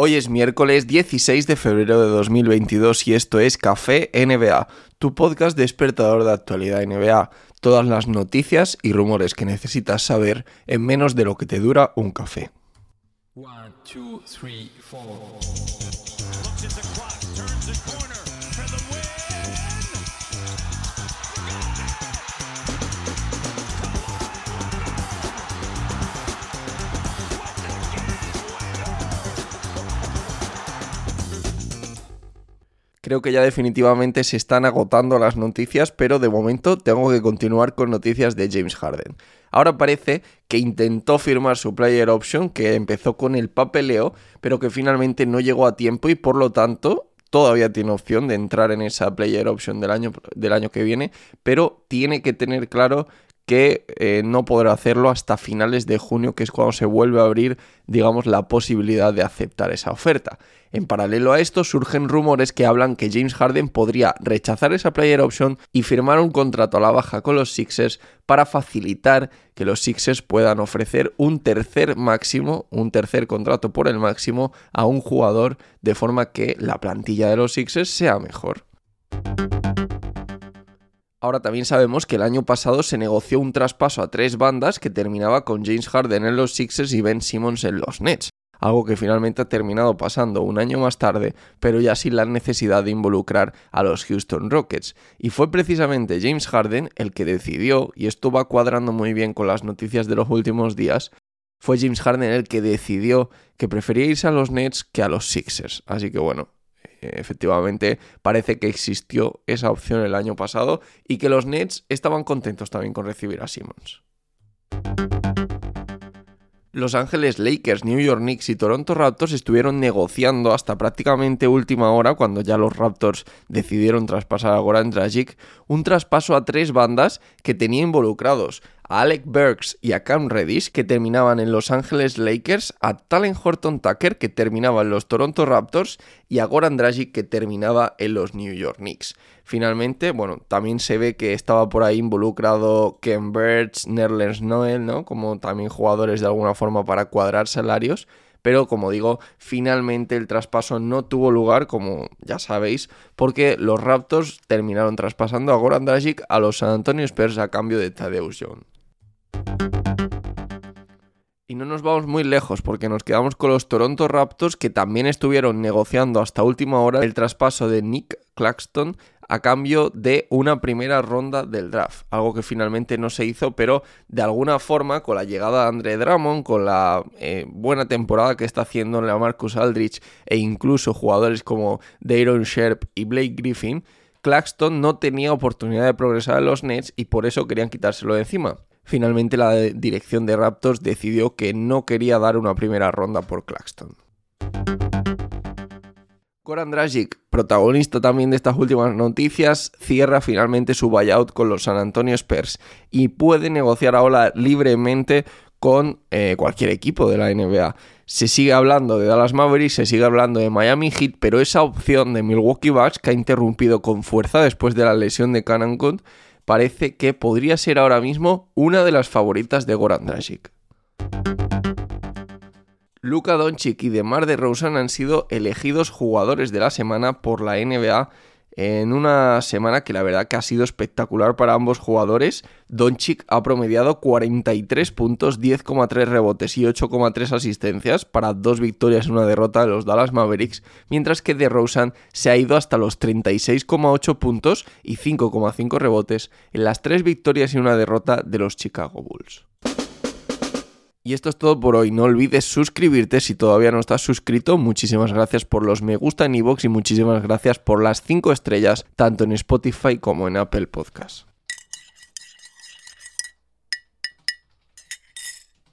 Hoy es miércoles 16 de febrero de 2022 y esto es Café NBA, tu podcast despertador de actualidad NBA. Todas las noticias y rumores que necesitas saber en menos de lo que te dura un café. Creo que ya definitivamente se están agotando las noticias, pero de momento tengo que continuar con noticias de James Harden. Ahora parece que intentó firmar su player option, que empezó con el papeleo, pero que finalmente no llegó a tiempo y por lo tanto todavía tiene opción de entrar en esa player option del año, del año que viene, pero tiene que tener claro que eh, no podrá hacerlo hasta finales de junio, que es cuando se vuelve a abrir, digamos, la posibilidad de aceptar esa oferta. En paralelo a esto, surgen rumores que hablan que James Harden podría rechazar esa player option y firmar un contrato a la baja con los Sixers para facilitar que los Sixers puedan ofrecer un tercer máximo, un tercer contrato por el máximo a un jugador de forma que la plantilla de los Sixers sea mejor. Ahora también sabemos que el año pasado se negoció un traspaso a tres bandas que terminaba con James Harden en los Sixers y Ben Simmons en los Nets, algo que finalmente ha terminado pasando un año más tarde, pero ya sin la necesidad de involucrar a los Houston Rockets. Y fue precisamente James Harden el que decidió, y esto va cuadrando muy bien con las noticias de los últimos días, fue James Harden el que decidió que prefería irse a los Nets que a los Sixers. Así que bueno, efectivamente parece que existió esa opción el año pasado y que los Nets estaban contentos también con recibir a Simmons. Los Ángeles Lakers, New York Knicks y Toronto Raptors estuvieron negociando hasta prácticamente última hora, cuando ya los Raptors decidieron traspasar a Goran Dragic, un traspaso a tres bandas que tenía involucrados a Alec Burks y a Cam Reddish, que terminaban en Los Ángeles Lakers, a Talen Horton Tucker, que terminaba en los Toronto Raptors, y a Goran Dragic, que terminaba en los New York Knicks. Finalmente, bueno, también se ve que estaba por ahí involucrado Ken Burks, Nerlens Noel, ¿no? Como también jugadores de alguna forma para cuadrar salarios pero como digo, finalmente el traspaso no tuvo lugar, como ya sabéis, porque los Raptors terminaron traspasando a Goran Dragic a los San Antonio Spurs a cambio de Tadeusz Young. Y no nos vamos muy lejos porque nos quedamos con los Toronto Raptors que también estuvieron negociando hasta última hora el traspaso de Nick Claxton a cambio de una primera ronda del draft, algo que finalmente no se hizo, pero de alguna forma con la llegada de Andre Drummond, con la eh, buena temporada que está haciendo Marcus Aldrich e incluso jugadores como Dayron Sharp y Blake Griffin, Claxton no tenía oportunidad de progresar en los Nets y por eso querían quitárselo de encima. Finalmente la dirección de Raptors decidió que no quería dar una primera ronda por Claxton. Goran Dragic, protagonista también de estas últimas noticias, cierra finalmente su buyout con los San Antonio Spurs y puede negociar ahora libremente con eh, cualquier equipo de la NBA. Se sigue hablando de Dallas Mavericks, se sigue hablando de Miami Heat, pero esa opción de Milwaukee Bucks, que ha interrumpido con fuerza después de la lesión de Cannon parece que podría ser ahora mismo una de las favoritas de Goran Dragic. Luka Doncic y DeMar DeRozan han sido elegidos jugadores de la semana por la NBA en una semana que la verdad que ha sido espectacular para ambos jugadores. Doncic ha promediado 43 puntos, 10,3 rebotes y 8,3 asistencias para dos victorias y una derrota de los Dallas Mavericks, mientras que DeRozan se ha ido hasta los 36,8 puntos y 5,5 rebotes en las tres victorias y una derrota de los Chicago Bulls. Y esto es todo por hoy. No olvides suscribirte si todavía no estás suscrito. Muchísimas gracias por los me gusta en iVoox y muchísimas gracias por las 5 estrellas tanto en Spotify como en Apple Podcasts.